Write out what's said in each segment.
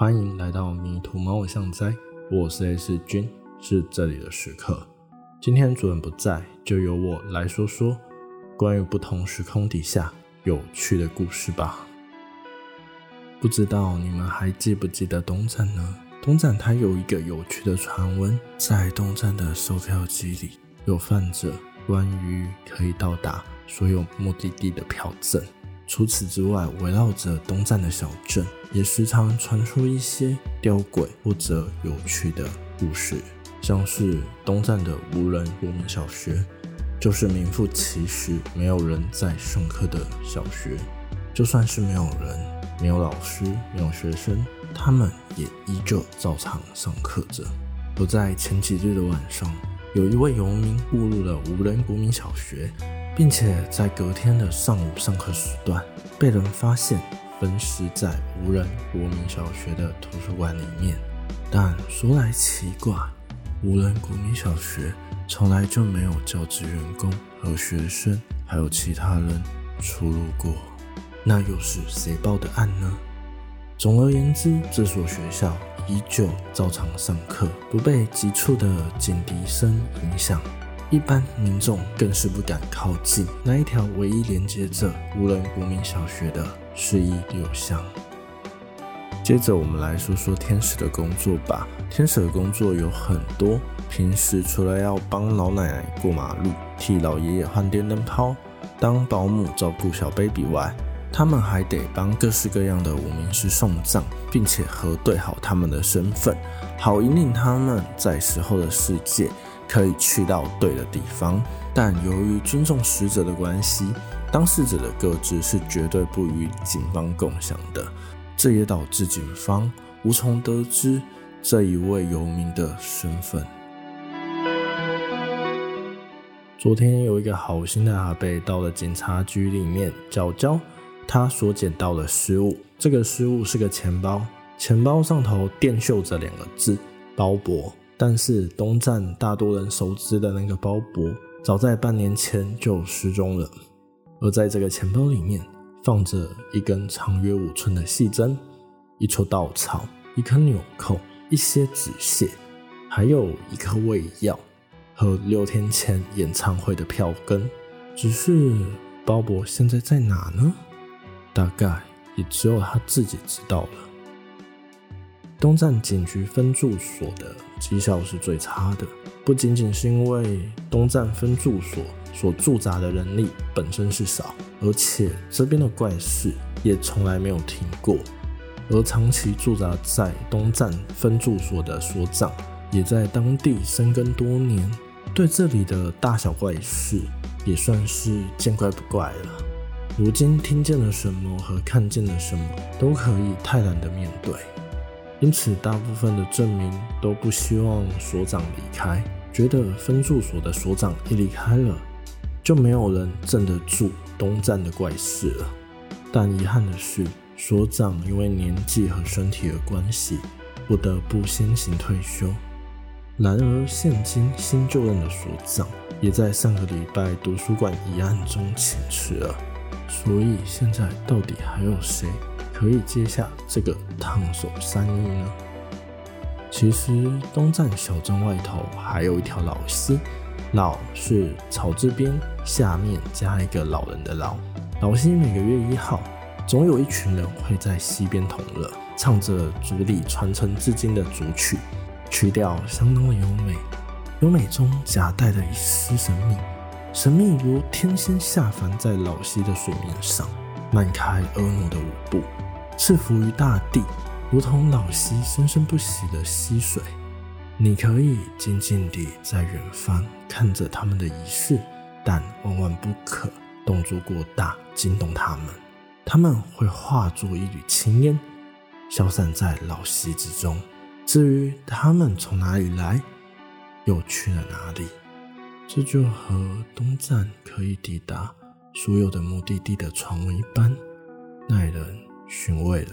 欢迎来到迷途猫的象哉，我是 S 君，是这里的时刻。今天主人不在，就由我来说说关于不同时空底下有趣的故事吧。不知道你们还记不记得东站呢？东站它有一个有趣的传闻，在东站的售票机里有放着关于可以到达所有目的地的票证。除此之外，围绕着东站的小镇，也时常传出一些吊诡或者有趣的故事，像是东站的无人国民小学，就是名副其实没有人在上课的小学。就算是没有人，没有老师，没有学生，他们也依旧照常上课着。而在前几日的晚上，有一位游民误入了无人国民小学。并且在隔天的上午上课时段，被人发现分尸在无人国民小学的图书馆里面。但说来奇怪，无人国民小学从来就没有教职员工和学生，还有其他人出入过。那又是谁报的案呢？总而言之，这所学校依旧照常上课，不被急促的警笛声影响。一般民众更是不敢靠近那一条唯一连接着无人国民小学的示意流向。接着，我们来说说天使的工作吧。天使的工作有很多，平时除了要帮老奶奶过马路、替老爷爷换电灯泡、当保姆照顾小 baby 外，他们还得帮各式各样的无名氏送葬，并且核对好他们的身份，好引领他们在死后的世界。可以去到对的地方，但由于尊重死者的关系，当事者的个资是绝对不与警方共享的。这也导致警方无从得知这一位游民的身份。昨天有一个好心的阿贝到了警察局里面交交他所捡到的失物，这个失物是个钱包，钱包上头垫绣着两个字“包博”。但是东站大多人熟知的那个包勃，早在半年前就失踪了。而在这个钱包里面，放着一根长约五寸的细针，一撮稻草，一颗纽扣，一些纸屑，还有一颗胃药和六天前演唱会的票根。只是包勃现在在哪呢？大概也只有他自己知道了。东站警局分驻所的绩效是最差的，不仅仅是因为东站分驻所所驻扎的人力本身是少，而且这边的怪事也从来没有停过。而长期驻扎在东站分驻所的所长，也在当地深耕多年，对这里的大小怪事也算是见怪不怪了。如今听见了什么和看见了什么，都可以泰然的面对。因此，大部分的证明都不希望所长离开，觉得分驻所的所长一离开了，就没有人镇得住东站的怪事了。但遗憾的是，所长因为年纪和身体的关系，不得不先行退休。然而，现今新就任的所长也在上个礼拜图书馆一案中请辞了。所以，现在到底还有谁？可以接下这个烫手山芋呢？其实东站小镇外头还有一条老溪，老是草字边下面加一个老人的老。老溪每个月一号，总有一群人会在溪边同乐，唱着族里传承至今的族曲，曲调相当的优美，优美中夹带着一丝神秘，神秘如天仙下凡在老溪的水面上，迈开婀娜的舞步。赐福于大地，如同老溪生生不息的溪水。你可以静静地在远方看着他们的仪式，但万万不可动作过大，惊动他们。他们会化作一缕青烟，消散在老溪之中。至于他们从哪里来，又去了哪里，这就和东站可以抵达所有的目的地的传闻一般，耐人。寻味了。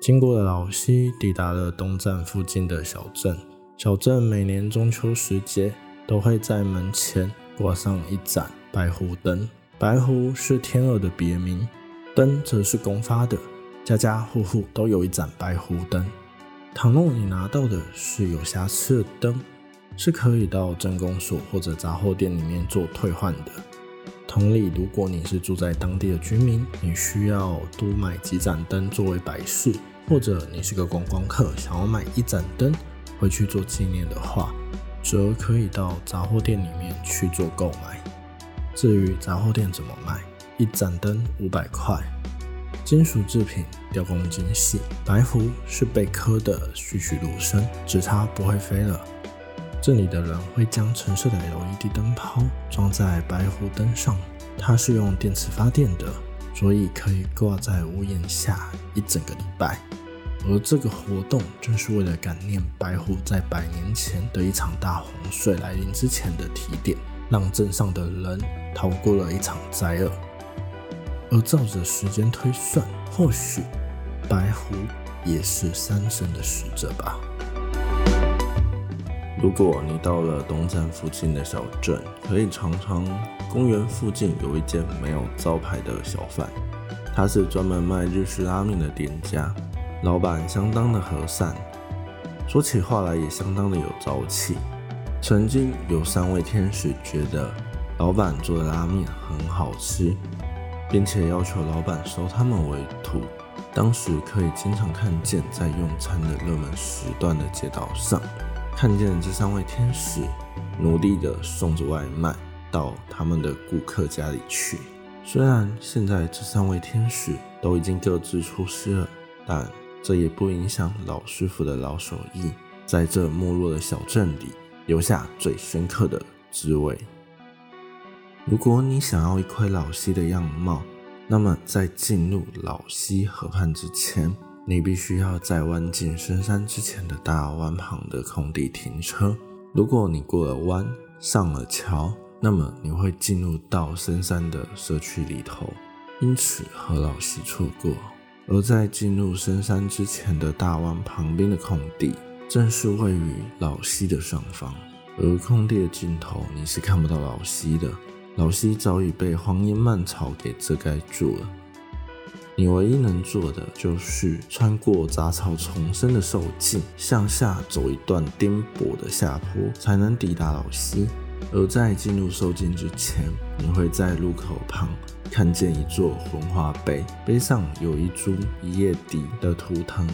经过了老西，抵达了东站附近的小镇。小镇每年中秋时节都会在门前挂上一盏白狐灯。白狐是天鹅的别名，灯则是公发的。家家户户都有一盏白狐灯。倘若你拿到的是有瑕疵的灯，是可以到镇公所或者杂货店里面做退换的。同理，如果你是住在当地的居民，你需要多买几盏灯作为摆饰，或者你是个观光客，想要买一盏灯回去做纪念的话，则可以到杂货店里面去做购买。至于杂货店怎么卖，一盏灯五百块，金属制品雕工精细，白狐是被刻的栩栩如生，只差不会飞了。这里的人会将橙色的 LED 灯泡装在白狐灯上，它是用电池发电的，所以可以挂在屋檐下一整个礼拜。而这个活动正是为了感念白狐在百年前的一场大洪水来临之前的提点，让镇上的人逃过了一场灾厄。而照着时间推算，或许白狐也是山神的使者吧。如果你到了东站附近的小镇，可以尝尝公园附近有一间没有招牌的小贩，他是专门卖日式拉面的店家，老板相当的和善，说起话来也相当的有朝气。曾经有三位天使觉得老板做的拉面很好吃，并且要求老板收他们为徒。当时可以经常看见在用餐的热门时段的街道上。看见这三位天使努力地送着外卖到他们的顾客家里去。虽然现在这三位天使都已经各自出师了，但这也不影响老师傅的老手艺，在这没落的小镇里留下最深刻的滋味。如果你想要一窥老溪的样貌，那么在进入老溪河畔之前。你必须要在弯进深山之前的大湾旁的空地停车。如果你过了弯，上了桥，那么你会进入到深山的社区里头，因此和老溪错过。而在进入深山之前的大湾旁边的空地，正是位于老溪的上方。而空地的尽头，你是看不到老溪的。老溪早已被荒烟蔓草给遮盖住了。你唯一能做的就是穿过杂草丛生的兽径，向下走一段颠簸的下坡，才能抵达老溪。而在进入兽径之前，你会在路口旁看见一座魂化碑，碑上有一株一叶底的图腾，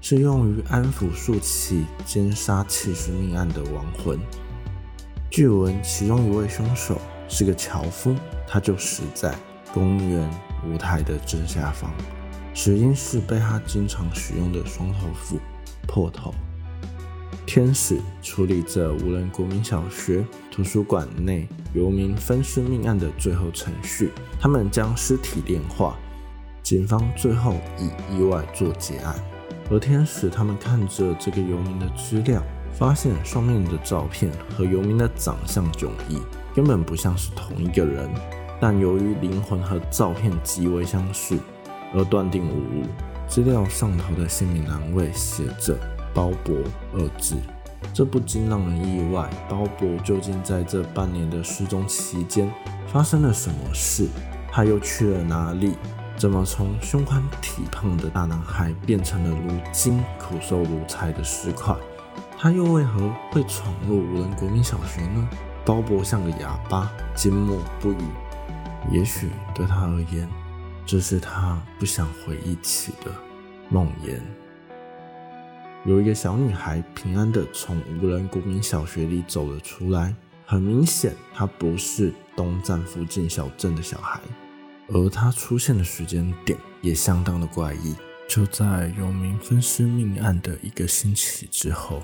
是用于安抚数起奸杀七十命案的亡魂。据闻其中一位凶手是个樵夫，他就死在公园。舞台的正下方，死因是被他经常使用的双头斧破头。天使处理着无人国民小学图书馆内游民分尸命案的最后程序，他们将尸体炼化，警方最后以意外做结案。而天使他们看着这个游民的资料，发现上面的照片和游民的长相迥异，根本不像是同一个人。但由于灵魂和照片极为相似，而断定无误。资料上头的姓名栏位写着“包勃”二字，这不禁让人意外。包勃究竟在这半年的失踪期间发生了什么事？他又去了哪里？怎么从胸宽体胖的大男孩变成了如今苦瘦如柴的尸块？他又为何会闯入无人国民小学呢？包勃像个哑巴，缄默不语。也许对他而言，这是他不想回忆起的梦魇。有一个小女孩平安地从无人国民小学里走了出来，很明显，她不是东站附近小镇的小孩，而她出现的时间点也相当的怪异。就在有名分尸命案的一个星期之后，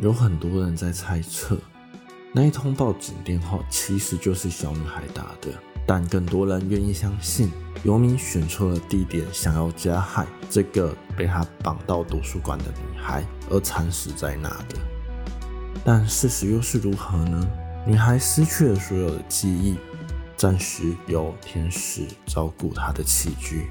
有很多人在猜测，那一通报警电话其实就是小女孩打的。但更多人愿意相信，游民选错了地点，想要加害这个被他绑到图书馆的女孩，而惨死在那的。但事实又是如何呢？女孩失去了所有的记忆，暂时由天使照顾她的起居。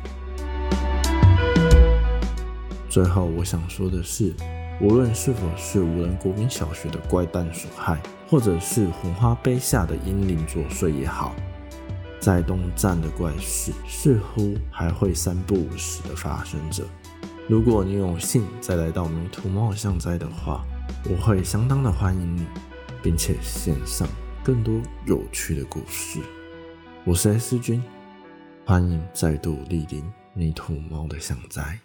最后，我想说的是，无论是否是无人国民小学的怪诞所害，或者是红花杯下的阴灵作祟也好。在东站的怪事似乎还会三不五时的发生着。如果你有幸再来到迷途猫巷斋的话，我会相当的欢迎你，并且献上更多有趣的故事。我是 S 君，欢迎再度莅临迷途猫的巷斋。